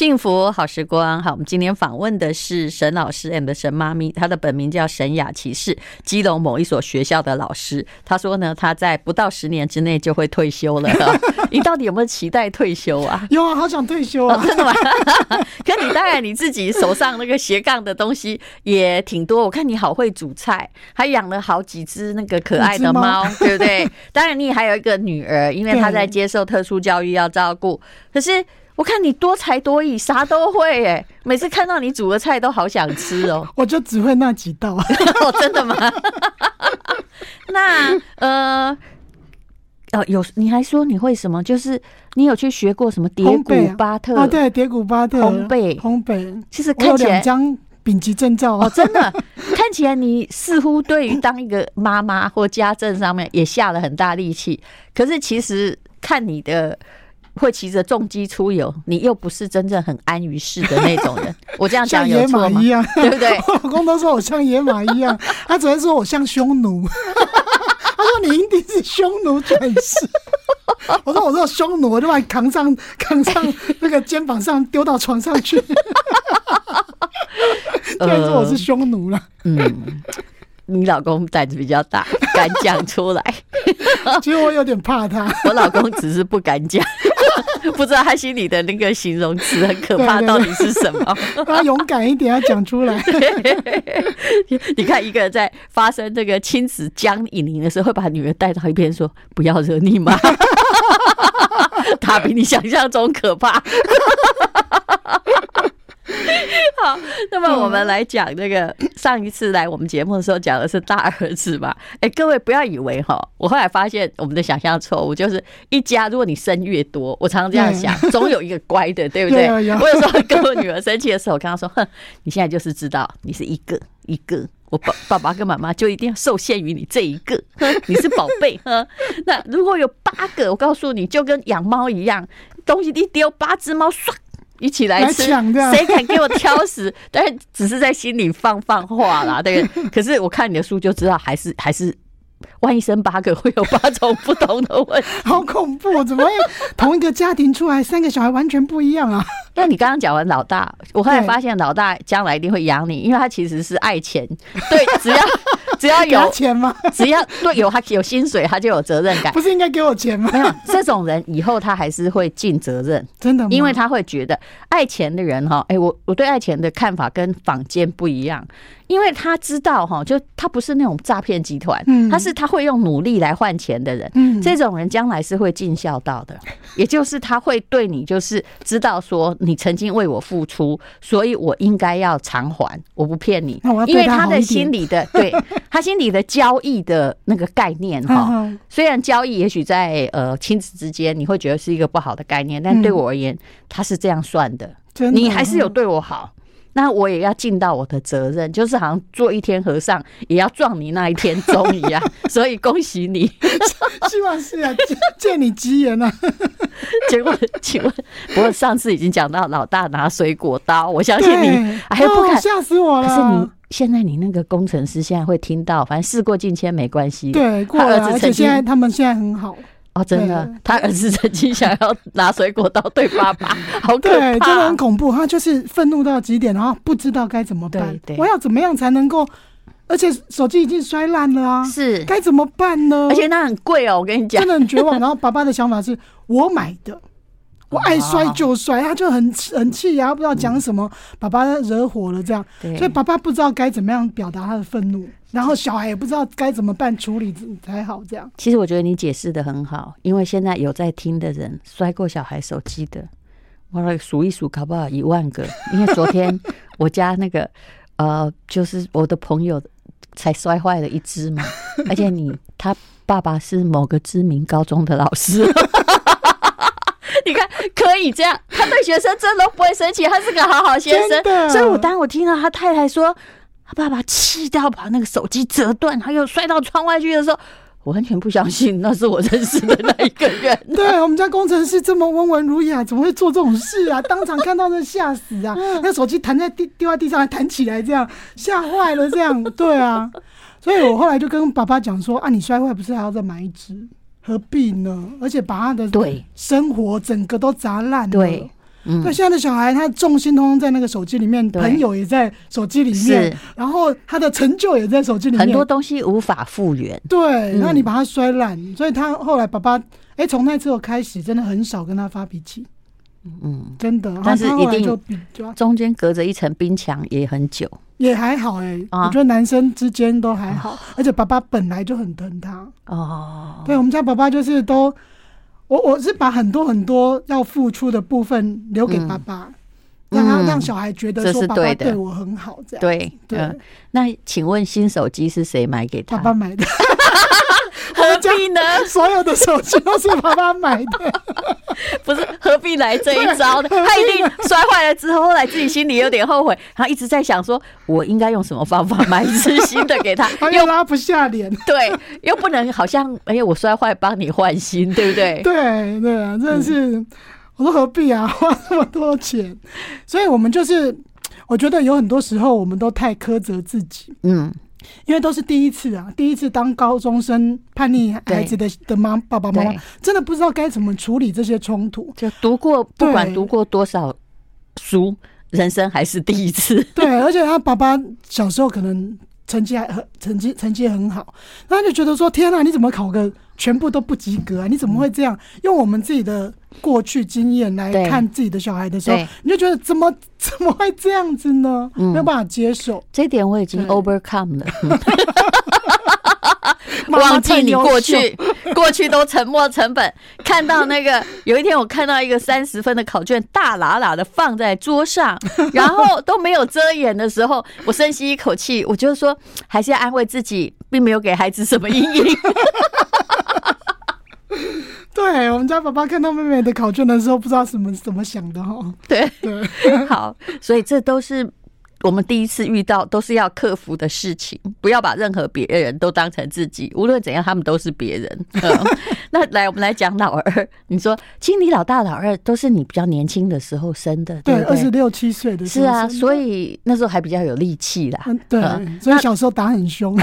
幸福好时光，好，我们今天访问的是沈老师 and 沈妈咪，她的本名叫沈雅琪，是基隆某一所学校的老师。她说呢，她在不到十年之内就会退休了。你到底有没有期待退休啊？有啊，好想退休啊！哦、真的吗？可你当然你自己手上那个斜杠的东西也挺多，我看你好会煮菜，还养了好几只那个可爱的猫，对不对？当然你还有一个女儿，因为她在 接受特殊教育要照顾，可是。我看你多才多艺，啥都会哎！每次看到你煮的菜都好想吃哦。我就只会那几道。哦，真的吗？那呃，哦，有你还说你会什么？就是你有去学过什么蝶谷巴特？啊，对，蝶谷巴特烘焙，烘焙。其实看起来两张丙级证照哦，真的看起来你似乎对于当一个妈妈或家政上面也下了很大力气。可是其实看你的。会骑着重机出游，你又不是真正很安于世的那种人。我这样讲有错吗？一样，对不对？我老公都说我像野马一样，他只会说我像匈奴。他说你一定是匈奴转世。我说我说匈奴，我就把你扛上扛上那个肩膀上，丢到床上去。现在说我是匈奴了。嗯。你老公胆子比较大，敢讲出来。其实我有点怕他。我老公只是不敢讲，不知道他心里的那个形容词很可怕，到底是什么？他勇敢一点，要讲出来。你看，一个人在发生这个亲子僵硬的时候，会把女儿带到一边说：“不要惹你妈。”他比你想象中可怕。好，那么我们来讲那个上一次来我们节目的时候讲的是大儿子嘛？哎，各位不要以为哈，我后来发现我们的想象错误，就是一家如果你生越多，我常常这样想，总有一个乖的，对不对？我有时候跟我女儿生气的时候，我跟她说：“哼，你现在就是知道你是一个一个，我爸爸爸跟妈妈就一定要受限于你这一个，你是宝贝。呵，那如果有八个，我告诉你就跟养猫一样，东西一丢，八只猫唰。”一起来吃，谁敢给我挑食？但是只是在心里放放话啦，对。可是我看你的书就知道，还是还是。万一生八个，会有八种不同的问题，好恐怖！怎么会 同一个家庭出来三个小孩完全不一样啊？那你刚刚讲完老大，我后来发现老大将来一定会养你，因为他其实是爱钱。对，只要 只要有钱吗？只要对有他有薪水，他就有责任感。不是应该给我钱吗？没有，这种人以后他还是会尽责任。真的吗？因为他会觉得爱钱的人哈，哎，我我对爱钱的看法跟坊间不一样。因为他知道哈，就他不是那种诈骗集团，他是他会用努力来换钱的人，这种人将来是会尽孝道的，也就是他会对你就是知道说你曾经为我付出，所以我应该要偿还，我不骗你，因为他的心里的对他心里的交易的那个概念哈，虽然交易也许在呃亲子之间你会觉得是一个不好的概念，但对我而言他是这样算的，你还是有对我好。那我也要尽到我的责任，就是好像做一天和尚也要撞你那一天钟一样，所以恭喜你，希望是啊，借你吉言啊。结果，请问，不过上次已经讲到老大拿水果刀，我相信你还不敢吓死我了。可是你现在你那个工程师现在会听到，反正事过境迁没关系。对，过了，而且现在他们现在很好。哦，真的，他儿子曾经想要拿水果刀对爸爸，好可怕，对，真的很恐怖。他就是愤怒到极点，然后不知道该怎么办。我要怎么样才能够？而且手机已经摔烂了啊，是该怎么办呢？而且那很贵哦，我跟你讲，真的很绝望。然后爸爸的想法是我买的。我爱摔就摔，他就很很气呀，不知道讲什么，爸爸惹火了这样，所以爸爸不知道该怎么样表达他的愤怒，然后小孩也不知道该怎么办处理才好这样。其实我觉得你解释的很好，因为现在有在听的人摔过小孩手机的，我来数一数，搞不好一万个。因为昨天我家那个 呃，就是我的朋友才摔坏了一只嘛，而且你他爸爸是某个知名高中的老师。你看，可以这样，他对学生真的不会生气，他是个好好先生。所以，我当我听到他太太说他爸爸气到把那个手机折断，他又摔到窗外去的时候，我完全不相信那是我认识的那一个人。对，我们家工程师这么温文儒雅，怎么会做这种事啊？当场看到那吓死啊！那手机弹在地，丢在地上还弹起来，这样吓坏了，这样对啊。所以我后来就跟爸爸讲说啊，你摔坏不是还要再买一支？何必呢？而且把他的对生活整个都砸烂了。对，嗯，那现在的小孩，他重心通通在那个手机里面，朋友也在手机里面，然后他的成就也在手机里面，很多东西无法复原。对，那你把他摔烂，所以他后来爸爸，哎，从那之后开始，真的很少跟他发脾气。嗯，真的，但是一定就中间隔着一层冰墙也很久，也还好哎、欸，啊、我觉得男生之间都还好，啊、而且爸爸本来就很疼他。哦。对，我们家爸爸就是都，我我是把很多很多要付出的部分留给爸爸，嗯、让他让小孩觉得说爸爸对我很好，这样。对对，对、呃。那请问新手机是谁买给他？爸爸买的。何必呢？所有的手机都是爸爸买的，不是何必来这一招呢？他一定摔坏了之后，后来自己心里有点后悔，然后一直在想说，我应该用什么方法买一只新的给他，又拉不下脸，对，又不能好像哎呀，我摔坏帮你换新，对不对？对对啊，真的是，嗯、我说何必啊，花那么多钱？所以我们就是，我觉得有很多时候我们都太苛责自己，嗯。因为都是第一次啊，第一次当高中生叛逆孩子的的妈爸爸妈妈，真的不知道该怎么处理这些冲突。就读过，不管读过多少书，人生还是第一次。对，而且他爸爸小时候可能。成绩还很成绩成绩很好，他就觉得说天啊，你怎么考个全部都不及格啊？你怎么会这样？用我们自己的过去经验来看自己的小孩的时候，你就觉得怎么 怎么会这样子呢？没有办法接受。这一点我已经 overcome 了。忘记你过去，过去都沉没成本。看到那个，有一天我看到一个三十分的考卷，大喇喇的放在桌上，然后都没有遮掩的时候，我深吸一口气，我就说，还是要安慰自己，并没有给孩子什么阴影。对，我们家爸爸看到妹妹的考卷的时候，不知道什么怎么想的哈。对对，好，所以这都是。我们第一次遇到都是要克服的事情，不要把任何别人都当成自己。无论怎样，他们都是别人。那来，我们来讲老二。你说，其实你老大、老二都是你比较年轻的时候生的，对，二十六七岁的时候。是啊，所以那时候还比较有力气啦。对，所以小时候打很凶。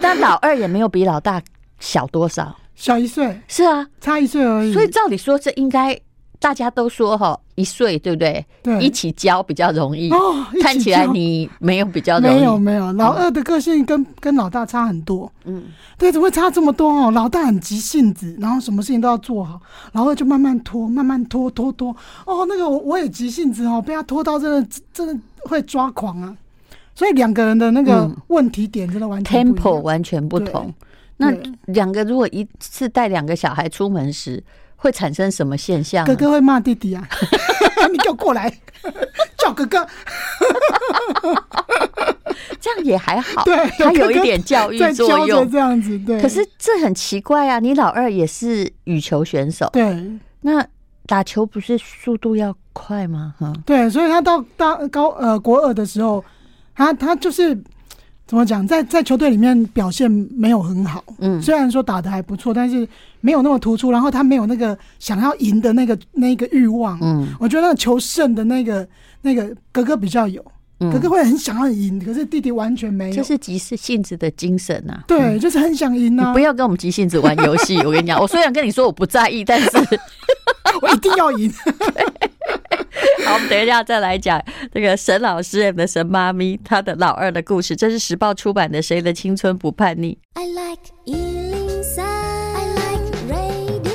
但老二也没有比老大小多少，小一岁。是啊，差一岁而已。所以照理说，这应该。大家都说哈，一岁对不对？对，一起教比较容易。哦，看起来你没有比较容易。没有没有，老二的个性跟跟老大差很多。嗯，对，怎么会差这么多哦？老大很急性子，然后什么事情都要做好，老二就慢慢拖，慢慢拖拖拖。哦，那个我我也急性子哦，被他拖到真的真的会抓狂啊。所以两个人的那个问题点真的完全 tempo 完全不同。那两个如果一次带两个小孩出门时。会产生什么现象？哥哥会骂弟弟啊！你给我过来，叫哥哥。这样也还好，对，他有一点教育作用，这样子。对，可是这很奇怪啊！你老二也是羽球选手，对，那打球不是速度要快吗？哈，对，所以他到大高呃国二的时候，他他就是。怎么讲，在在球队里面表现没有很好，嗯，虽然说打的还不错，但是没有那么突出。然后他没有那个想要赢的那个那个欲望，嗯，我觉得那个求胜的那个那个哥哥比较有，嗯、哥哥会很想要赢，可是弟弟完全没有。这是急性子的精神呐、啊，对，嗯、就是很想赢啊！你不要跟我们急性子玩游戏，我跟你讲，我 虽然跟你说我不在意，但是 我一定要赢。好，我们等一下再来讲这个沈老师的沈妈咪，她的老二的故事。这是时报出版的《谁的青春不叛逆》。I like 103, I like radio。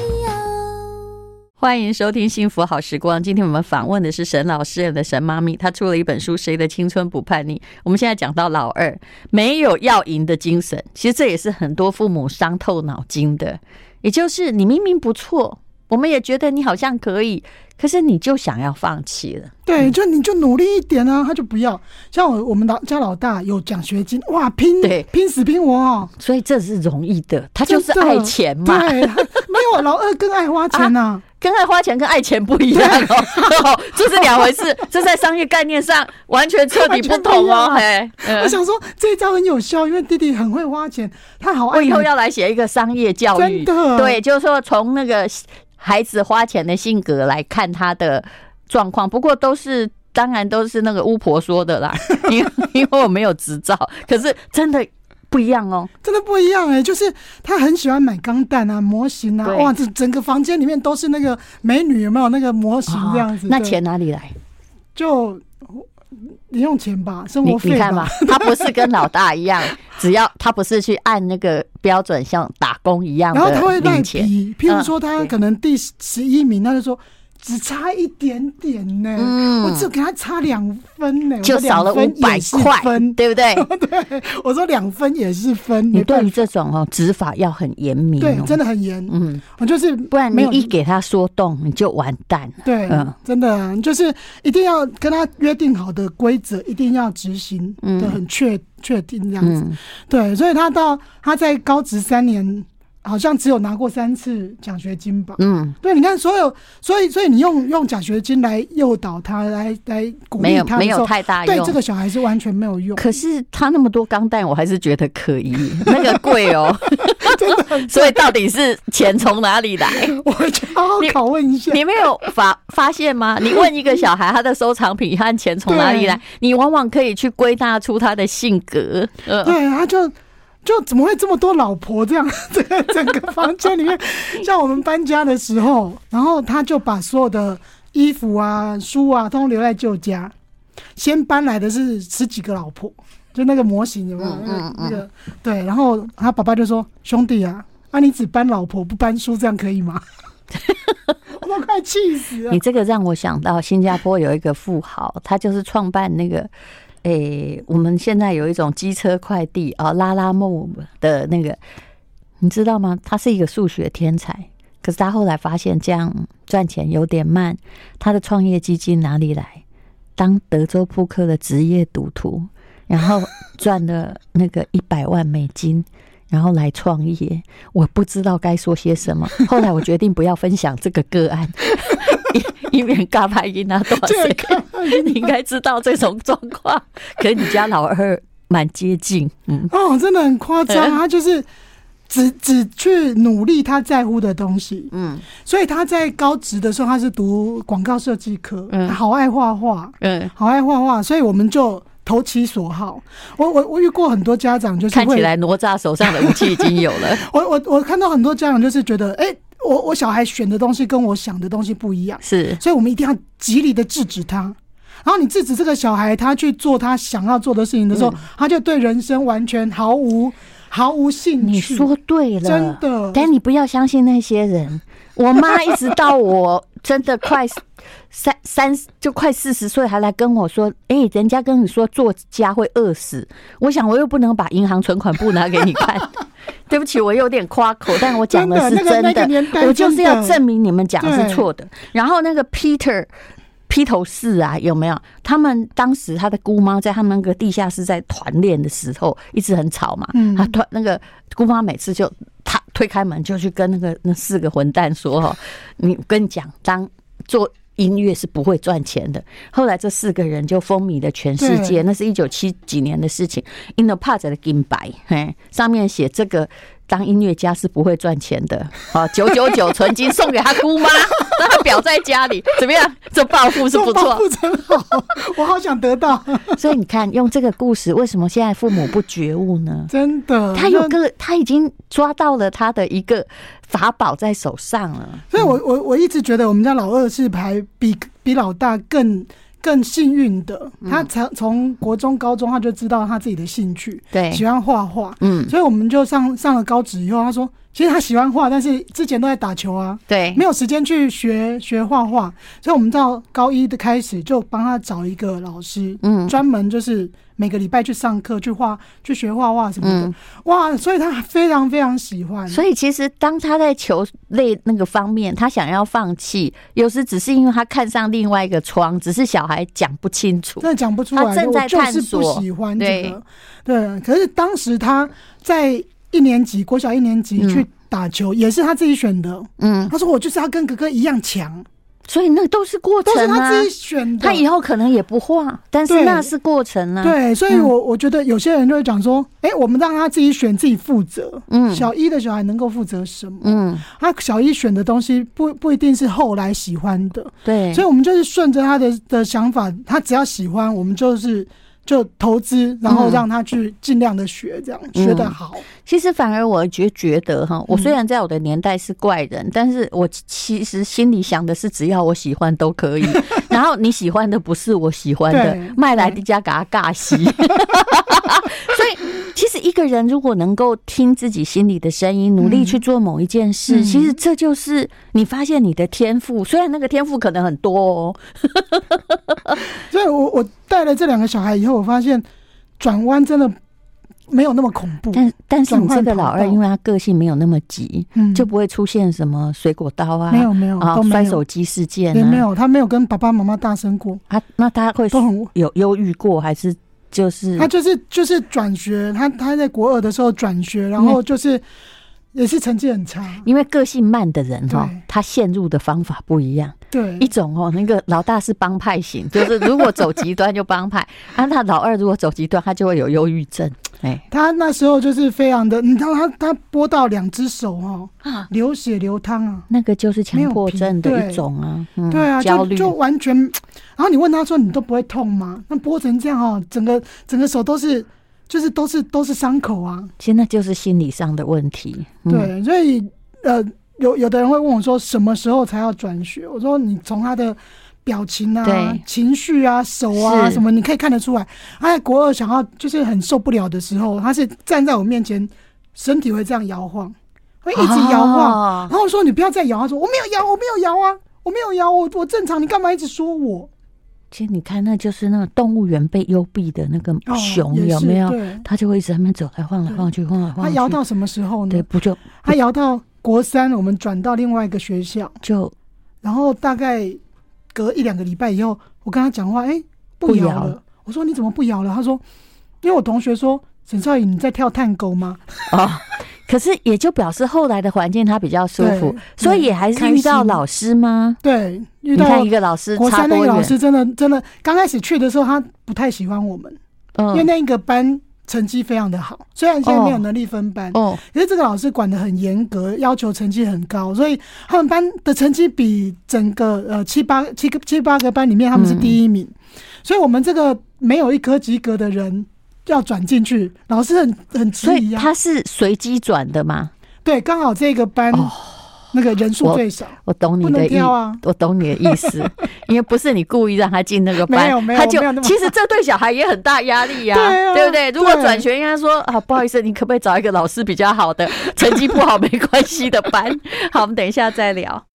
欢迎收听《幸福好时光》。今天我们访问的是沈老师的沈妈咪，她出了一本书《谁的青春不叛逆》。我们现在讲到老二没有要赢的精神，其实这也是很多父母伤透脑筋的。也就是你明明不错，我们也觉得你好像可以。可是你就想要放弃了，对，就你就努力一点啊，他就不要。像我我们老家老大有奖学金，哇，拼对拼死拼活哦，所以这是容易的，他就是爱钱嘛。对，没有老二更爱花钱呐，跟爱花钱跟爱钱不一样哦，这是两回事，这在商业概念上完全彻底不同哦。嘿，我想说这一招很有效，因为弟弟很会花钱，他好爱。我以后要来写一个商业教育，真的，对，就是说从那个。孩子花钱的性格来看他的状况，不过都是当然都是那个巫婆说的啦，因为因为我没有执照，可是真的不一样哦，真的不一样哎、欸，就是他很喜欢买钢弹啊、模型啊，哇，这整个房间里面都是那个美女，有没有那个模型这样子？哦、那钱哪里来？就零用钱吧，生活费。你看嘛，他不是跟老大一样，只要他不是去按那个标准，像打工一样，然后他会赖皮，譬如说他可能第十一名，他就说。只差一点点呢、欸，嗯、我只给他差两分呢、欸，就少了五百块，对不对？对，我说两分也是分。你对于这种哦执法要很严明、喔，对，真的很严。嗯，我就是不然你一给他说动，你就完蛋了。对，嗯，真的就是一定要跟他约定好的规则，一定要执行的很确确定这样子。嗯、对，所以他到他在高职三年。好像只有拿过三次奖学金吧？嗯，对，你看，所有，所以，所以你用用奖学金来诱导他，来来鼓励他，没有没有太大用，对这个小孩是完全没有用。可是他那么多钢弹，我还是觉得可疑，那个贵哦。所以到底是钱从哪里来？我就好好拷问一下，你，你没有发发现吗？你问一个小孩，他的收藏品和钱从哪里来，你往往可以去归纳出他的性格。呃，对，他就。就怎么会这么多老婆这样？这个整个房间里面，像我们搬家的时候，然后他就把所有的衣服啊、书啊，都留在旧家。先搬来的是十几个老婆，就那个模型有没有？嗯嗯那个对，然后他爸爸就说：“兄弟啊，啊你只搬老婆不搬书，这样可以吗？” 我都快气死了。你这个让我想到新加坡有一个富豪，他就是创办那个。诶、欸，我们现在有一种机车快递啊，拉拉木的那个，你知道吗？他是一个数学天才，可是他后来发现这样赚钱有点慢。他的创业基金哪里来？当德州扑克的职业赌徒，然后赚了那个 一百万美金，然后来创业。我不知道该说些什么。后来我决定不要分享这个个案。以免嘎拍音啊，多少岁？你应该知道这种状况，跟你家老二蛮接近。嗯，哦，真的很夸张，他就是只只去努力他在乎的东西。嗯，所以他在高职的时候，他是读广告设计科，嗯，好爱画画，嗯，好爱画画，所以我们就投其所好。我我我遇过很多家长，就是看起来哪吒手上的武器已经有了。我我我看到很多家长就是觉得，哎、欸。我我小孩选的东西跟我想的东西不一样，是，所以我们一定要极力的制止他。然后你制止这个小孩，他去做他想要做的事情的时候，嗯、他就对人生完全毫无毫无兴趣。你说对了，真的。但你不要相信那些人。我妈一直到我 真的快三三就快四十岁，还来跟我说：“哎、欸，人家跟你说作家会饿死。”我想我又不能把银行存款簿拿给你看。对不起，我有点夸口，但我讲的是真的，真的那个、我就是要证明你们讲的是错的。然后那个 Peter 披头士啊，有没有？他们当时他的姑妈在他们那个地下室在团练的时候，一直很吵嘛。嗯，他团那个姑妈每次就他推开门就去跟那个那四个混蛋说：“哈，你跟你讲，当做。”音乐是不会赚钱的。后来这四个人就风靡了全世界，那是一九七几年的事情。In the past 的金白，嘿，上面写这个。当音乐家是不会赚钱的。好，九九九 纯金送给他姑妈，让他表在家里，怎么样？这暴富是不错，真好，我好想得到。所以你看，用这个故事，为什么现在父母不觉悟呢？真的，他有个，他已经抓到了他的一个法宝在手上了。所以我我我一直觉得，我们家老二是排比比老大更。更幸运的，他从从国中、高中他就知道他自己的兴趣，对，喜欢画画，嗯，所以我们就上上了高职以后，他说，其实他喜欢画，但是之前都在打球啊，对，没有时间去学学画画，所以我们到高一的开始就帮他找一个老师，嗯，专门就是。每个礼拜去上课，去画，去学画画什么的，嗯、哇！所以他非常非常喜欢。所以其实当他在球类那个方面，他想要放弃，有时只是因为他看上另外一个窗，只是小孩讲不清楚，真的讲不出来。他正在探索，不喜欢这个。对，对。可是当时他在一年级，国小一年级去打球，也是他自己选的。嗯，他说我就是要跟哥哥一样强。所以那都是过程啊，都是他自己选的。他以后可能也不画，但是那是过程啊。对，所以我我觉得有些人就会讲说，哎，我们让他自己选，自己负责。嗯，小一的小孩能够负责什么？嗯，他小一选的东西不不一定是后来喜欢的。对，所以我们就是顺着他的的想法，他只要喜欢，我们就是就投资，然后让他去尽量的学，这样、嗯、学得好。其实反而我觉觉得哈，我虽然在我的年代是怪人，嗯、但是我其实心里想的是，只要我喜欢都可以。然后你喜欢的不是我喜欢的，麦来的家给他尬戏。所以 其实一个人如果能够听自己心里的声音，努力去做某一件事，嗯、其实这就是你发现你的天赋。虽然那个天赋可能很多哦。所以我我带了这两个小孩以后，我发现转弯真的没有那么恐怖。但但是你这个老二，因为他个性没有那么急，嗯，就不会出现什么水果刀啊，没有没有，啊摔手机事件也没有，他没有跟爸爸妈妈大声过。啊，那他会都很有忧郁过，还是就是他就是就是转学，他他在国二的时候转学，然后就是。也是成绩很差，因为个性慢的人哈，他陷入的方法不一样。对，一种哦，那个老大是帮派型，就是如果走极端就帮派；啊，他老二如果走极端，他就会有忧郁症。哎，他那时候就是非常的，你知道他他拨到两只手哦，流血流汤啊，那个就是强迫症的一种啊。对啊，就就完全。然后你问他说：“你都不会痛吗？”那拨成这样哦，整个整个手都是。就是都是都是伤口啊，其实那就是心理上的问题。嗯、对，所以呃，有有的人会问我说，什么时候才要转学？我说你从他的表情啊、情绪啊、手啊什么，你可以看得出来。他在国二想要就是很受不了的时候，他是站在我面前，身体会这样摇晃，会一直摇晃。哦、然后我说你不要再摇，他说我没有摇，我没有摇啊，我没有摇，我我正常，你干嘛一直说我？其实你看，那就是那个动物园被幽闭的那个熊，有没有？它就会一直在那边走来晃来晃去，晃来晃去。它摇到什么时候呢？对，不就它摇到国三，我们转到另外一个学校，就然后大概隔一两个礼拜以后，我跟他讲话，哎，不摇了。我说你怎么不摇了？他说，因为我同学说沈少颖你在跳探戈吗？啊。可是也就表示后来的环境他比较舒服，所以也还是遇到老师吗？对，遇到一个老师，国三那个老师真的真的，刚开始去的时候他不太喜欢我们，嗯，因为那一个班成绩非常的好，虽然现在没有能力分班，哦，可是这个老师管的很严格，要求成绩很高，所以他们班的成绩比整个呃七八七个七八个班里面他们是第一名，所以我们这个没有一科及格的人。要转进去，老师很很迟疑啊。他是随机转的吗？对，刚好这个班那个人数最少。我懂你的意思，我懂你的意思，因为不是你故意让他进那个班，他就其实这对小孩也很大压力呀，对不对？如果转学，应该说啊，不好意思，你可不可以找一个老师比较好的，成绩不好没关系的班？好，我们等一下再聊。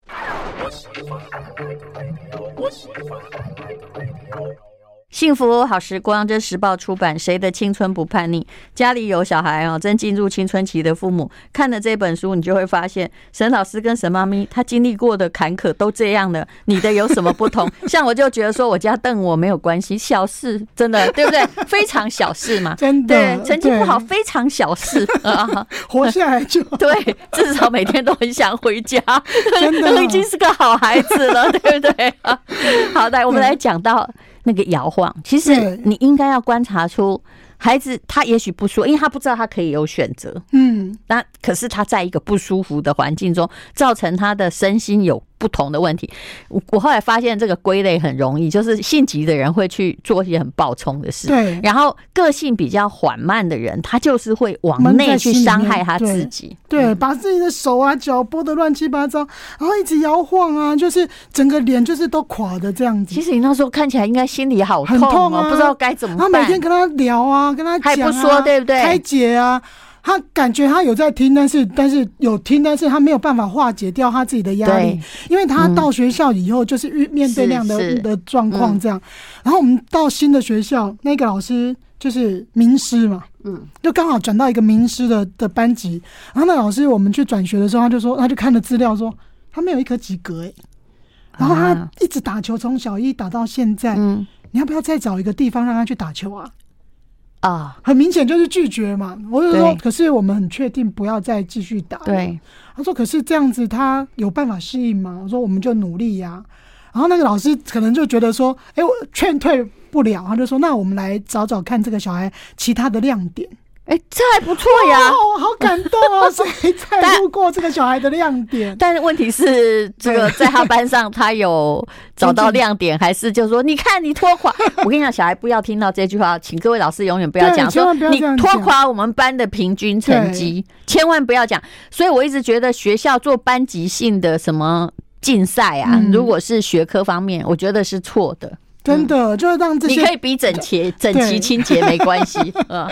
幸福好时光，这时报出版。谁的青春不叛逆？家里有小孩哦，正进入青春期的父母看了这本书，你就会发现，沈老师跟沈妈咪他经历过的坎坷都这样的。你的有什么不同？像我就觉得说，我家瞪我没有关系，小事，真的对不对？非常小事嘛，真的。对，成绩不好非常小事 啊，活下来就对，至少每天都很想回家，真的 已经是个好孩子了，对不对？好，来我们来讲到。那个摇晃，其实你应该要观察出孩子他也许不舒服，因为他不知道他可以有选择。嗯，那可是他在一个不舒服的环境中，造成他的身心有不同的问题，我我后来发现这个归类很容易，就是性急的人会去做一些很暴冲的事，对。然后个性比较缓慢的人，他就是会往内去伤害他自己，对，对，把自己的手啊脚拨得乱七八糟，然后一直摇晃啊，就是整个脸就是都垮的这样子。其实你那时候看起来应该心里好痛，喔，很痛啊，不知道该怎么办。他每天跟他聊啊，跟他讲啊，还不说对不对？开解啊。他感觉他有在听，但是但是有听，但是他没有办法化解掉他自己的压力，因为他到学校以后就是遇面对那样的的状况这样。然后我们到新的学校，那个老师就是名师嘛，嗯，就刚好转到一个名师的的班级。然后那老师我们去转学的时候，他就说，他就看了资料说他没有一科及格哎。然后他一直打球，从小一打到现在，嗯，你要不要再找一个地方让他去打球啊？啊，很明显就是拒绝嘛。我就说，可是我们很确定不要再继续打。对，他说，可是这样子他有办法适应吗？我说，我们就努力呀。然后那个老师可能就觉得说，哎，我劝退不了，他就说，那我们来找找看这个小孩其他的亮点。哎，这还不错呀，哦，好感动哦！所以才路过这个小孩的亮点。但是问题是，这个在他班上，他有找到亮点，还是就是说，你看你拖垮？我跟你讲，小孩不要听到这句话，请各位老师永远不要讲说你拖垮我们班的平均成绩，千万不要讲。所以我一直觉得学校做班级性的什么竞赛啊，如果是学科方面，我觉得是错的。真的，就是让这些你可以比整齐、整齐、清洁没关系。嗯，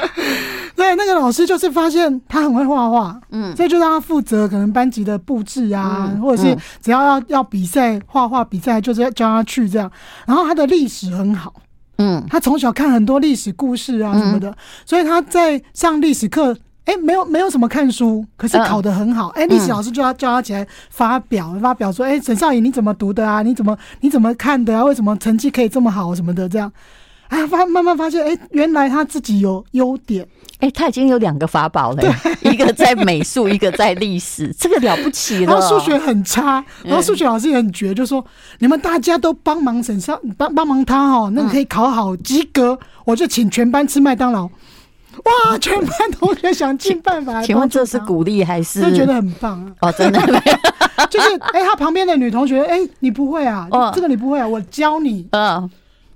对，那个老师就是发现他很会画画，嗯，所以就让他负责可能班级的布置啊，或者是只要要要比赛画画比赛，就是要叫他去这样。然后他的历史很好，嗯，他从小看很多历史故事啊什么的，所以他在上历史课。哎、欸，没有没有什么看书，可是考得很好。哎、嗯，历、欸、史老师就要叫他起来发表，发表说：“哎、欸，沈少爷你怎么读的啊？你怎么你怎么看的啊？为什么成绩可以这么好什么的？”这样，哎，发慢慢发现，哎、欸，原来他自己有优点。哎、欸，他已经有两个法宝了，一个在美术，一个在历史，这个了不起了。然后数学很差，然后数学老师也很绝，就说：“你们大家都帮忙沈少，帮帮忙他哦，那你可以考好及格，我就请全班吃麦当劳。”哇！全班同学想尽办法。请问这是鼓励还是？就觉得很棒啊！哦，真的，就是哎、欸，他旁边的女同学，哎、欸，你不会啊？哦，这个你不会啊？我教你。嗯，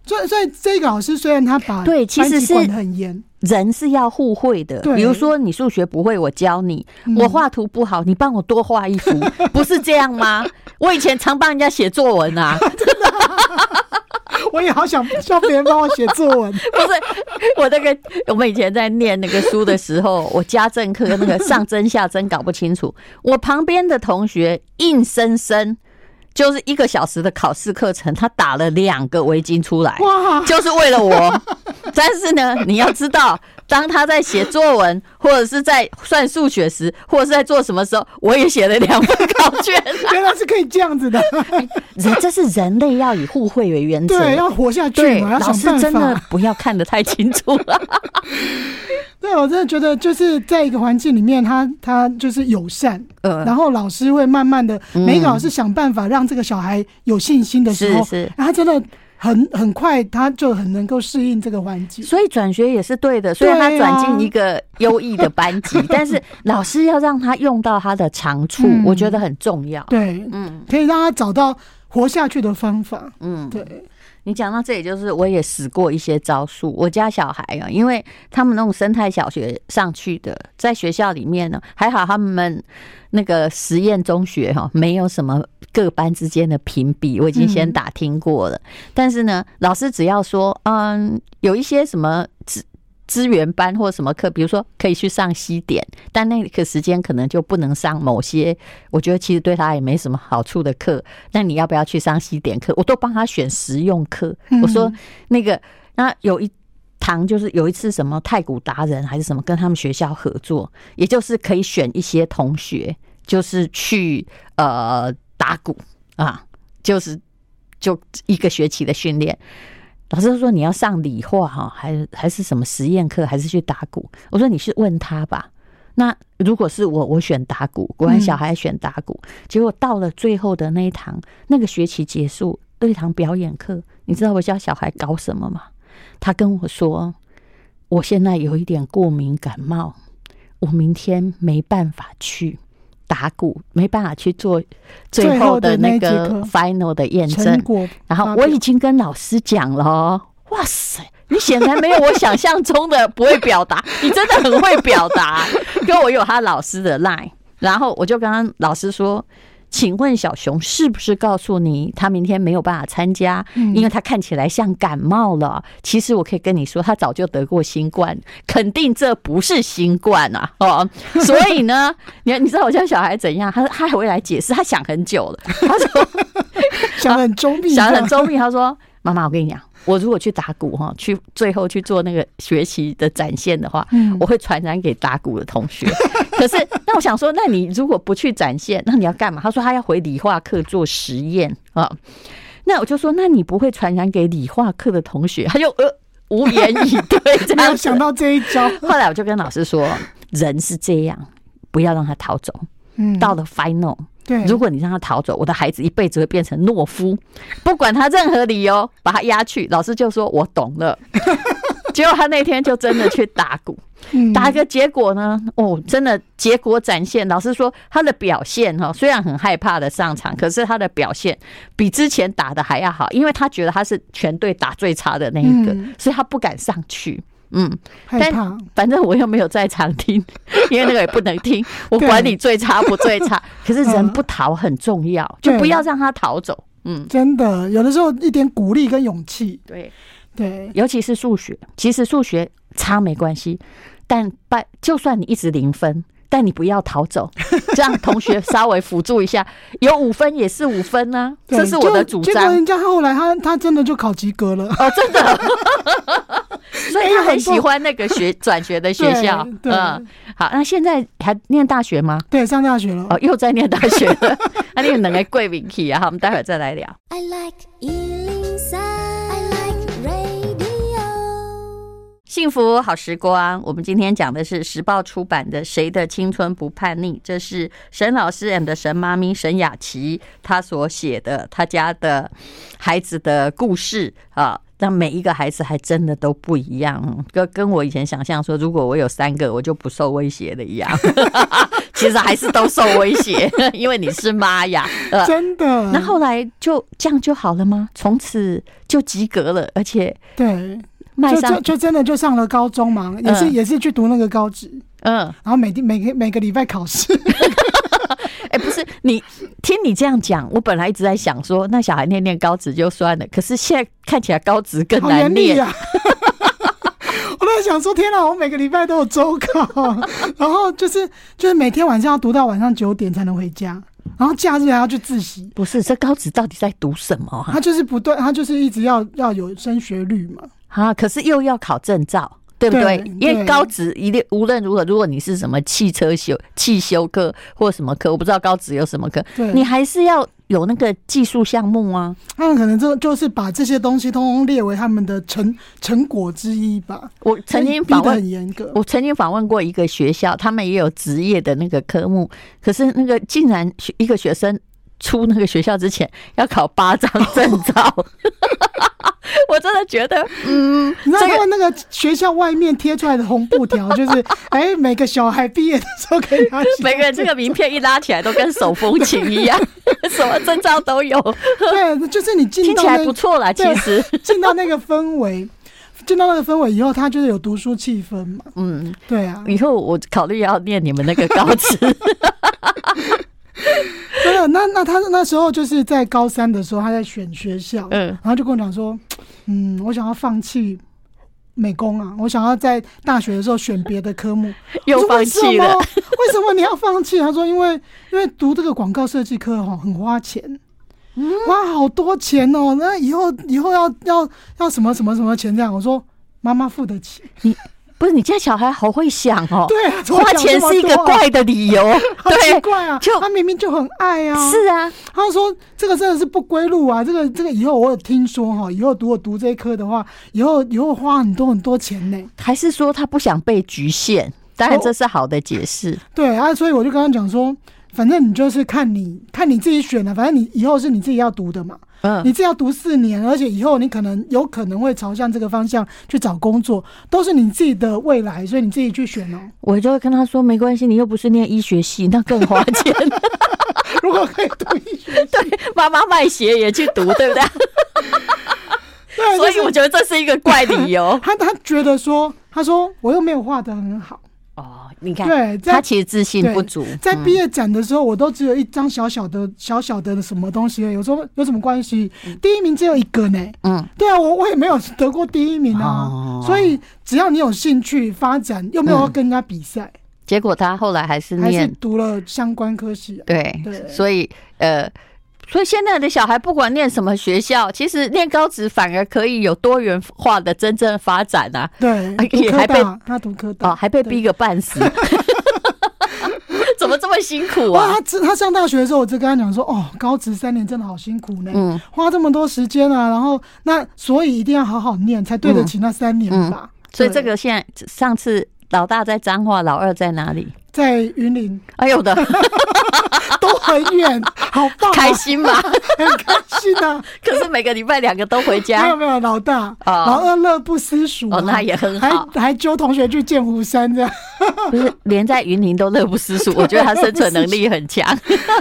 所以所以这个老师虽然他把对，其实是很严，人是要互惠的。比如说你数学不会，我教你；我画图不好，你帮我多画一幅，不是这样吗？我以前常帮人家写作文啊。真的。我也好想叫别人帮我写作文，不是我那个，我们以前在念那个书的时候，我家政课那个上针下针搞不清楚，我旁边的同学硬生生就是一个小时的考试课程，他打了两个围巾出来，哇，就是为了我。但是呢，你要知道。当他在写作文，或者是在算数学时，或者是在做什么时候，我也写了两份考卷。原来是可以这样子的，人这是人类要以互惠为原则，对，要活下去嘛，要想办法。老师真的不要看得太清楚了。对，我真的觉得就是在一个环境里面，他他就是友善，呃，然后老师会慢慢的，每一个老师想办法让这个小孩有信心的时候，是是，他真的。很很快，他就很能够适应这个环境，所以转学也是对的。虽然他转进一个优异的班级，但是老师要让他用到他的长处，我觉得很重要。对，嗯，可以让他找到活下去的方法。嗯，对。你讲到这里，就是我也使过一些招数。我家小孩啊，因为他们那种生态小学上去的，在学校里面呢，还好他们那个实验中学哈，没有什么各班之间的评比，我已经先打听过了。但是呢，老师只要说，嗯，有一些什么。资源班或什么课，比如说可以去上西点，但那个时间可能就不能上某些，我觉得其实对他也没什么好处的课。那你要不要去上西点课？我都帮他选实用课。我说那个，那有一堂就是有一次什么太古达人还是什么，跟他们学校合作，也就是可以选一些同学，就是去呃打鼓啊，就是就一个学期的训练。老师说你要上理化哈，还还是什么实验课，还是去打鼓？我说你去问他吧。那如果是我，我选打鼓，果然小孩选打鼓。结果到了最后的那一堂，那个学期结束，那一堂表演课，你知道我教小孩搞什么吗？他跟我说，我现在有一点过敏感冒，我明天没办法去。打鼓没办法去做最后的那个 final 的验证，然后我已经跟老师讲了，哇塞，你显然没有我想象中的不会表达，你真的很会表达，因为我有他老师的 line，然后我就跟他老师说。请问小熊是不是告诉你他明天没有办法参加，因为他看起来像感冒了？其实我可以跟你说，他早就得过新冠，肯定这不是新冠啊！哦，所以呢，你你知道我家小孩怎样？他他还会来解释，他想很久了，他说 想很 周密，想很周密。他说：“妈妈，我跟你讲。”我如果去打鼓哈，去最后去做那个学习的展现的话，我会传染给打鼓的同学。可是，那我想说，那你如果不去展现，那你要干嘛？他说他要回理化课做实验啊。那我就说，那你不会传染给理化课的同学？他就呃无言以对，这样想到这一招。后来我就跟老师说，人是这样，不要让他逃走。嗯，到了 final。对，如果你让他逃走，我的孩子一辈子会变成懦夫，不管他任何理由，把他押去。老师就说：“我懂了。”结果他那天就真的去打鼓，打个结果呢？哦，真的结果展现。老师说，他的表现哈，虽然很害怕的上场，可是他的表现比之前打的还要好，因为他觉得他是全队打最差的那一个，所以他不敢上去。嗯，但反正我又没有在场听，因为那个也不能听。我管你最差不最差，可是人不逃很重要，就不要让他逃走。嗯，真的，有的时候一点鼓励跟勇气，对对，尤其是数学，其实数学差没关系，但拜就算你一直零分。但你不要逃走，这样同学稍微辅助一下，有五分也是五分呢、啊。这是我的主张。结果人家后来他他真的就考及格了哦，真的。所以他很喜欢那个学转学的学校。嗯，好，那现在还念大学吗？对，上大学了。哦，又在念大学了。那你能来贵名气啊？好，我们待会儿再来聊。I like 幸福好时光，我们今天讲的是时报出版的《谁的青春不叛逆》，这是沈老师 and 沈妈咪沈雅琪她所写的她家的孩子的故事啊。那每一个孩子还真的都不一样，跟跟我以前想象说，如果我有三个，我就不受威胁的一样。其实还是都受威胁，因为你是妈呀，真的。那后来就这样就好了吗？从此就及格了，而且对。就就就真的就上了高中嘛，也是也是去读那个高职，嗯，然后每天每个每个礼拜考试。哎，不是你听你这样讲，我本来一直在想说，那小孩念念高职就算了，可是现在看起来高职更难念啊！我都在想说，天哪，我每个礼拜都有周考，然后就是就是每天晚上要读到晚上九点才能回家，然后假日还要去自习。不是，这高职到底在读什么啊？他就是不对，他就是一直要要有升学率嘛。啊！可是又要考证照，对不对？对，因为高职一定无论如何，如果你是什么汽车修、汽修科或什么科，我不知道高职有什么科，你还是要有那个技术项目啊。他们可能就就是把这些东西通通列为他们的成成果之一吧。我曾经访问很严格，我曾经访问过一个学校，他们也有职业的那个科目，可是那个竟然一个学生出那个学校之前要考八张证照。哦 我真的觉得，嗯，你知道那个学校外面贴出来的红布条，就是，哎，每个小孩毕业的时候可以拿，每个人这个名片一拉起来都跟手风琴一样，什么证照都有。对，就是你进到听起来不错啦，其实进到那个氛围，进到那个氛围以后，他就是有读书气氛嘛。嗯，对啊，以后我考虑要念你们那个高职。真的，那那他那时候就是在高三的时候，他在选学校，嗯，然后就跟我讲说，嗯，我想要放弃美工啊，我想要在大学的时候选别的科目，又放弃了。为什么你要放弃？他说，因为因为读这个广告设计科哈，很花钱，花好多钱哦，那以后以后要要要什么什么什么钱这样。我说，妈妈付得起。你。不是你家小孩好会想哦，对啊，花钱是一个怪的理由，对，怪啊，就他明明就很爱啊，是啊，他说这个真的是不归路啊，这个这个以后我有听说哈，以后如果读这一科的话，以后以后花很多很多钱呢，还是说他不想被局限？当然这是好的解释，对啊，所以我就跟他讲说，反正你就是看你看你自己选的，反正你以后是你自己要读的嘛。嗯，你这要读四年，而且以后你可能有可能会朝向这个方向去找工作，都是你自己的未来，所以你自己去选哦。我就会跟他说，没关系，你又不是念医学系，那更花钱。如果可以读医学系，对，妈妈卖鞋也去读，对不对？对，所以我觉得这是一个怪理由。他他觉得说，他说我又没有画的很好。哦，你看，对，他其实自信不足。在毕业展的时候，我都只有一张小小的、小小的什么东西。有时候有什么关系？第一名只有一个呢。嗯，对啊，我我也没有得过第一名啊。所以只要你有兴趣发展，又没有要跟人家比赛。结果他后来还是还是读了相关科系。对对，所以呃。所以现在的小孩不管念什么学校，其实念高职反而可以有多元化的真正发展啊。对，也还被他读科大哦，还被逼个半死，怎么这么辛苦啊？他他上大学的时候，我就跟他讲说：“哦，高职三年真的好辛苦呢，嗯，花这么多时间啊，然后那所以一定要好好念，才对得起那三年吧。”所以这个现在上次老大在彰化，老二在哪里？在云林。哎呦的。都很远，好棒，开心吗？很开心啊！可是每个礼拜两个都回家，没有没有，老大，老二乐不思蜀，哦，那也很好，还还揪同学去剑湖山这样，不是连在云林都乐不思蜀，我觉得他生存能力很强，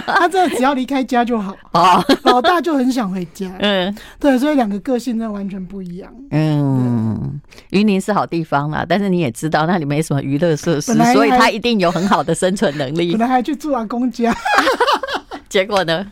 他这只要离开家就好哦。老大就很想回家，嗯，对，所以两个个性真的完全不一样。嗯，云林是好地方啦，但是你也知道那里没什么娱乐设施，所以他一定有很好的生存能力。本来还去住阿公家。结果呢？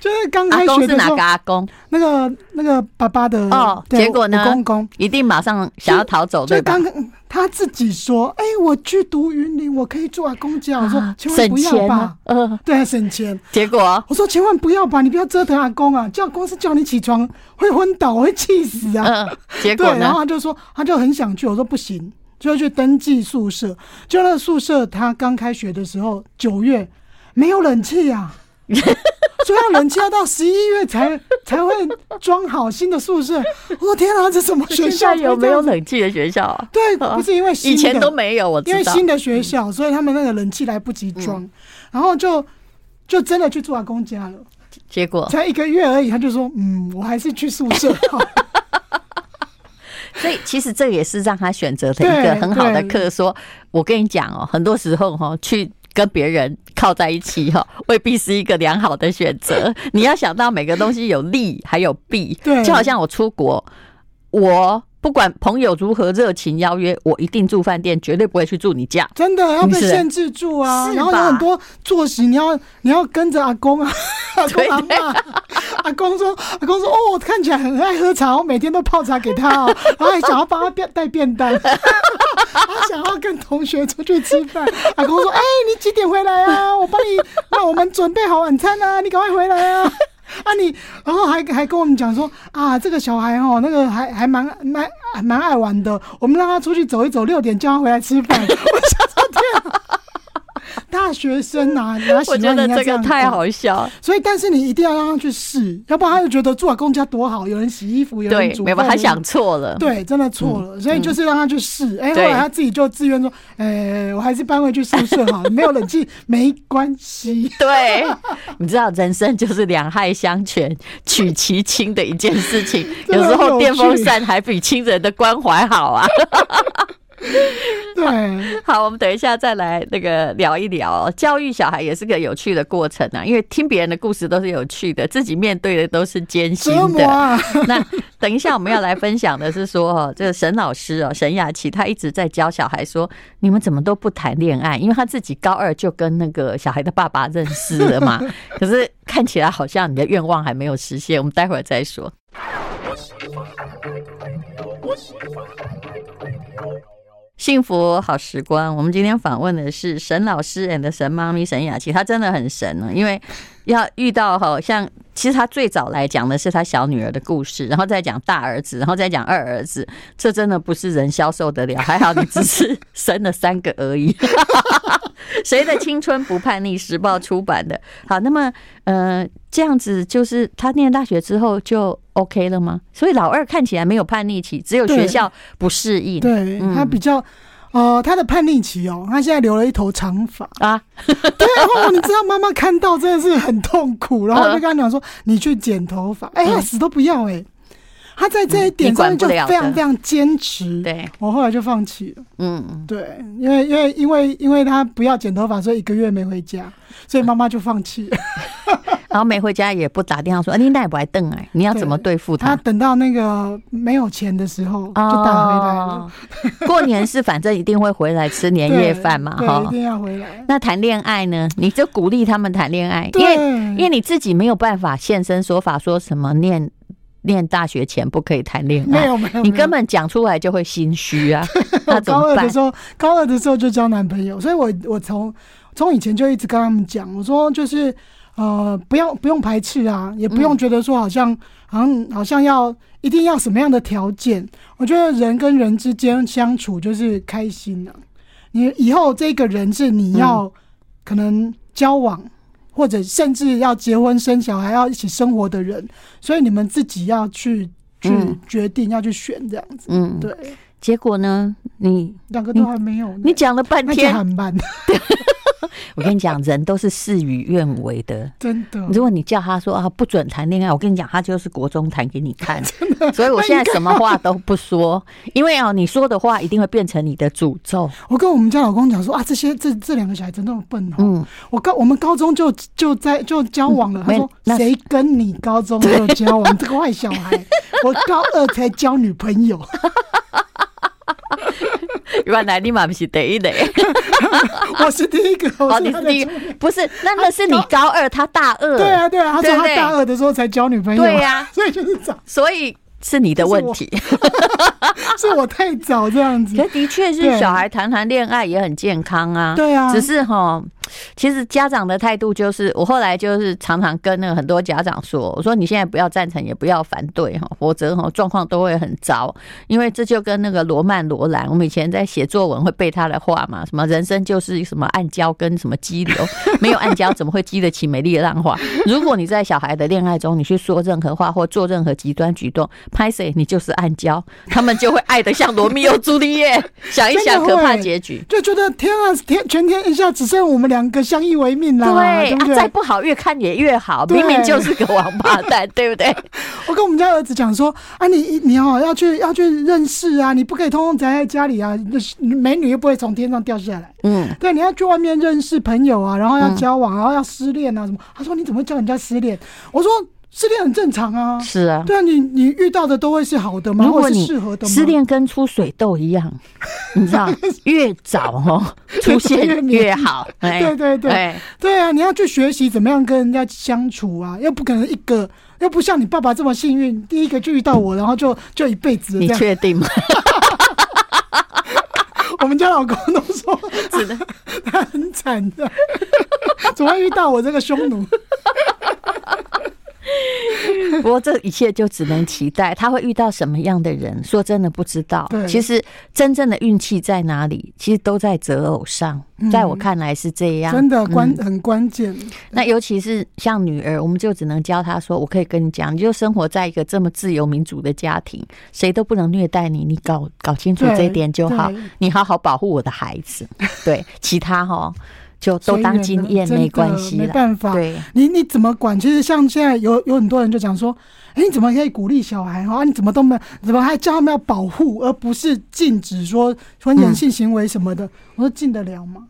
就是刚开学的时候，是哪个阿公？那个那个爸爸的哦。结果呢？公公一定马上想要逃走，对吧？刚他自己说：“哎，我去读云林，我可以住阿公家。”我说：“千万不要吧。”嗯，对，省钱。结果我说：“千万不要吧，你不要折腾阿公啊！叫公司叫你起床会昏倒，会气死啊！”嗯，结果对，然后他就说，他就很想去。我说：“不行，就要去登记宿舍。”就那个宿舍，他刚开学的时候，九月没有冷气啊。所以要冷气要到十一月才才会装好新的宿舍。我说天啊，这什么学校？有没有冷气的学校啊？对，不是因为以前都没有，我知道。因为新的学校，所以他们那个冷气来不及装，嗯、然后就就真的去住阿公家了。结果才一个月而已，他就说：“嗯，我还是去宿舍好。”所以其实这也是让他选择的一个很好的课。说，我跟你讲哦，很多时候哈去。跟别人靠在一起哈，未必是一个良好的选择。你要想到每个东西有利还有弊，对，就好像我出国，我。不管朋友如何热情邀约，我一定住饭店，绝对不会去住你家。真的要被限制住啊！然后有很多作息，你要你要跟着阿公啊，阿公阿妈。阿公说，阿公说，哦，看起来很爱喝茶，我每天都泡茶给他哦，然后还想要帮他带带便当，他想要跟同学出去吃饭。阿公说，哎，你几点回来啊？我帮你，那我们准备好晚餐啊，你赶快回来啊！啊你，然后还还跟我们讲说啊，这个小孩哦，那个还还蛮蛮蛮爱玩的，我们让他出去走一走，六点叫他回来吃饭。我想！大学生啊，你要 喜欢人家这样，我觉得这个太好笑。所以，但是你一定要让他去试，要不然他就觉得住阿公家多好，有人洗衣服，有人煮饭。没办法，他想错了。对，真的错了。所以就是让他去试。哎，后来他自己就自愿说：“哎，我还是搬回去宿舍好了，没有冷气没关系。”对，你知道人生就是两害相权取其轻的一件事情，有时候电风扇还比亲人的关怀好啊。对，好，我们等一下再来那个聊一聊教育小孩也是个有趣的过程啊，因为听别人的故事都是有趣的，自己面对的都是艰辛的。那等一下我们要来分享的是说，哦，这个沈老师哦，沈雅琪，他一直在教小孩说，你们怎么都不谈恋爱？因为他自己高二就跟那个小孩的爸爸认识了嘛。可是看起来好像你的愿望还没有实现，我们待会儿再说。幸福好时光，我们今天访问的是沈老师 and 沈妈咪沈雅琪，她真的很神呢，因为要遇到好像其实她最早来讲的是她小女儿的故事，然后再讲大儿子，然后再讲二儿子，这真的不是人消受得了。还好你只是生了三个而已。谁的青春不叛逆？时报出版的。好，那么呃，这样子就是他念大学之后就 OK 了吗？所以老二看起来没有叛逆期，只有学校不适应。对，他比较呃，他的叛逆期哦，他现在留了一头长发啊。对，然后你知道妈妈看到真的是很痛苦，然后就跟他讲说：“你去剪头发。”哎，呀死都不要哎。他在这一点上面就非常非常坚持，对，我后来就放弃了。嗯，对，因为因为因为因为他不要剪头发，所以一个月没回家，所以妈妈就放弃了。然后没回家也不打电话说：“你那也不爱瞪哎，你要怎么对付他？”他等到那个没有钱的时候就打回来了。过年是反正一定会回来吃年夜饭嘛，哈，一定要回来。那谈恋爱呢？你就鼓励他们谈恋爱，因为因为你自己没有办法现身说法，说什么念。念大学前不可以谈恋爱，没有没有，你根本讲出来就会心虚啊。那高二的时候，高二的时候就交男朋友，所以我我从从以前就一直跟他们讲，我说就是呃，不要不用排斥啊，也不用觉得说好像、嗯、好像好像要一定要什么样的条件。我觉得人跟人之间相处就是开心啊。你以后这个人是你要可能交往。或者甚至要结婚生小孩，要一起生活的人，所以你们自己要去去决定，要去选这样子。嗯，对。结果呢，你两个都还没有，你讲了半天很慢。我跟你讲，人都是事与愿违的，真的。如果你叫他说啊不准谈恋爱，我跟你讲，他就是国中谈给你看。所以我现在什么话都不说，因为哦，你说的话一定会变成你的诅咒。我跟我们家老公讲说啊，这些这这两个小孩真那么笨哦。嗯，我高我们高中就就在就交往了。他说谁跟你高中就交往？这个坏小孩，我高二才交女朋友。原来你妈不是第一的，我是第一个。哦，你是第一个，不是？那那是你高二，他大二。对啊，对啊，他说他大二的时候才交女朋友。对呀，所以就是早，所以是你的问题，是我太早这样子。可的确是小孩谈谈恋爱也很健康啊。对啊，只是哈。其实家长的态度就是，我后来就是常常跟那个很多家长说，我说你现在不要赞成，也不要反对哈，否则哈状况都会很糟。因为这就跟那个罗曼罗兰，我们以前在写作文会背他的话嘛，什么人生就是什么暗礁跟什么激流，没有暗礁怎么会激得起美丽的浪花？如果你在小孩的恋爱中，你去说任何话或做任何极端举动，拍谁你就是暗礁，他们就会爱得像罗密欧朱丽叶。想一想可怕结局，就觉得天啊天，全天一下只剩我们两个相依为命啦，对，对，对啊，再不好越看也越好，明明就是个王八蛋，对不对？我跟我们家儿子讲说啊，你你哦要去要去认识啊，你不可以通通宅在家里啊，美女又不会从天上掉下来，嗯，对，你要去外面认识朋友啊，然后要交往，然后要失恋啊什么。他说你怎么会叫人家失恋？我说。失恋很正常啊，是啊，对啊，你你遇到的都会是好的吗？如果你适合的吗？失恋跟出水痘一样，你知道，越早哦 出现越好。对对对，对啊，你要去学习怎么样跟人家相处啊，又不可能一个，又不像你爸爸这么幸运，第一个就遇到我，然后就就一辈子。你确定吗？我们家老公都说，是的，他很惨的，怎么会遇到我这个匈奴？不过这一切就只能期待他会遇到什么样的人。说真的不知道。其实真正的运气在哪里？其实都在择偶上。在我看来是这样，真的关很关键。那尤其是像女儿，我们就只能教她说：“我可以跟你讲，你就生活在一个这么自由民主的家庭，谁都不能虐待你。你搞搞清楚这一点就好。你好好保护我的孩子。对，其他哈。”就都当经验没关系，没办法。对，你你怎么管？其实像现在有有很多人就讲说，哎，你怎么可以鼓励小孩啊？你怎么都没有？怎么还叫他们要保护，而不是禁止说婚前性行为什么的？我说禁得了吗？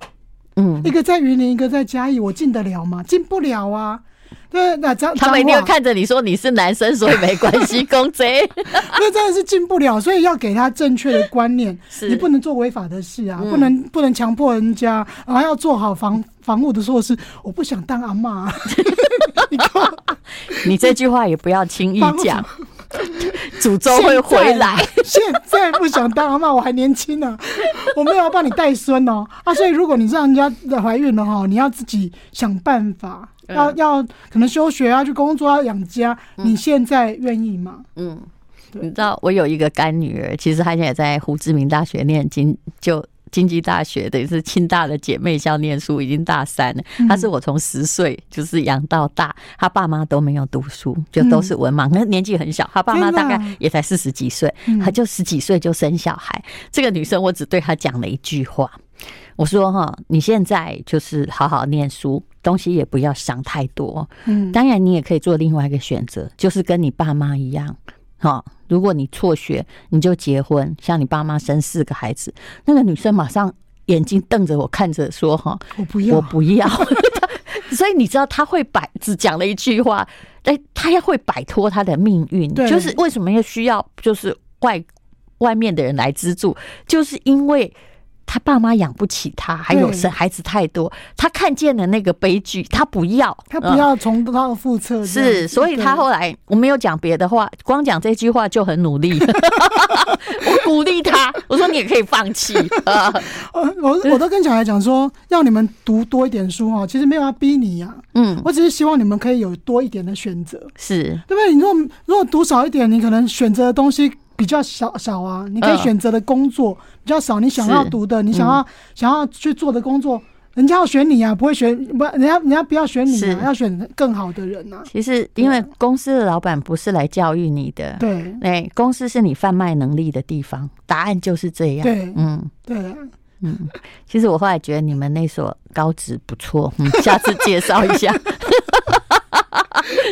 嗯，一个在云林，一个在嘉义，我禁得了吗？禁不了啊。对，那这样他们一定要看着你说你是男生，所以没关系，公贼。那真的是进不了，所以要给他正确的观念。你不能做违法的事啊，不能不能强迫人家，然后要做好防防护的措施。我不想当阿妈，你你这句话也不要轻易讲，诅咒会回来。现在不想当阿妈，我还年轻呢，我没有要帮你带孙哦。啊，所以如果你让人家怀孕了哈，你要自己想办法。要要可能休学啊，去工作要养家，你现在愿意吗？嗯，你知道我有一个干女儿，其实她现在在胡志明大学念经，就经济大学等于是清大的姐妹校念书，已经大三了。她是我从十岁就是养到大，她爸妈都没有读书，就都是文盲，那年纪很小，她爸妈大概也才四十几岁，她就十几岁就生小孩。这个女生我只对她讲了一句话。我说哈，你现在就是好好念书，东西也不要想太多。嗯，当然你也可以做另外一个选择，就是跟你爸妈一样，哈。如果你辍学，你就结婚，像你爸妈生四个孩子。那个女生马上眼睛瞪着我看着说：“哈，我不要，我不要。”所以你知道他会摆，只讲了一句话，哎，他要会摆脱他的命运。就是为什么要需要就是外外面的人来资助，就是因为。他爸妈养不起他，还有生孩子太多，他看见了那个悲剧，他不要，他不要重蹈覆辙。是，所以他后来我没有讲别的话，光讲这句话就很努力。我鼓励他，我说你也可以放弃。我我都跟小孩讲说，要你们读多一点书哈，其实没有要逼你呀。嗯，我只是希望你们可以有多一点的选择，是对不对？你如果如果读少一点，你可能选择的东西。比较少少啊，你可以选择的工作比较少，你想要读的，你想要想要去做的工作，人家要选你啊，不会选不，人家人家不要选你啊，要选更好的人啊。其实，因为公司的老板不是来教育你的，对，哎，公司是你贩卖能力的地方，答案就是这样。对，嗯，对，嗯，其实我后来觉得你们那所高职不错，嗯，下次介绍一下。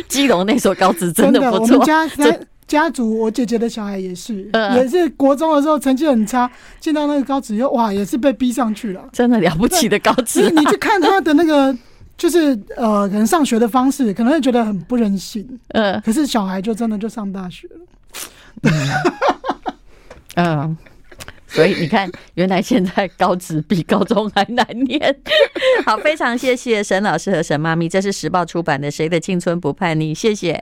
基隆那所高职真的不错，我们家家家族，我姐姐的小孩也是，也是国中的时候成绩很差，进到那个高职又哇，也是被逼上去了，真的了不起的高职。你去看他的那个，就是呃，可能上学的方式，可能会觉得很不人性，嗯，可是小孩就真的就上大学了，嗯。所以你看，原来现在高职比高中还难念。好，非常谢谢沈老师和沈妈咪，这是时报出版的《谁的青春不叛逆》，谢谢。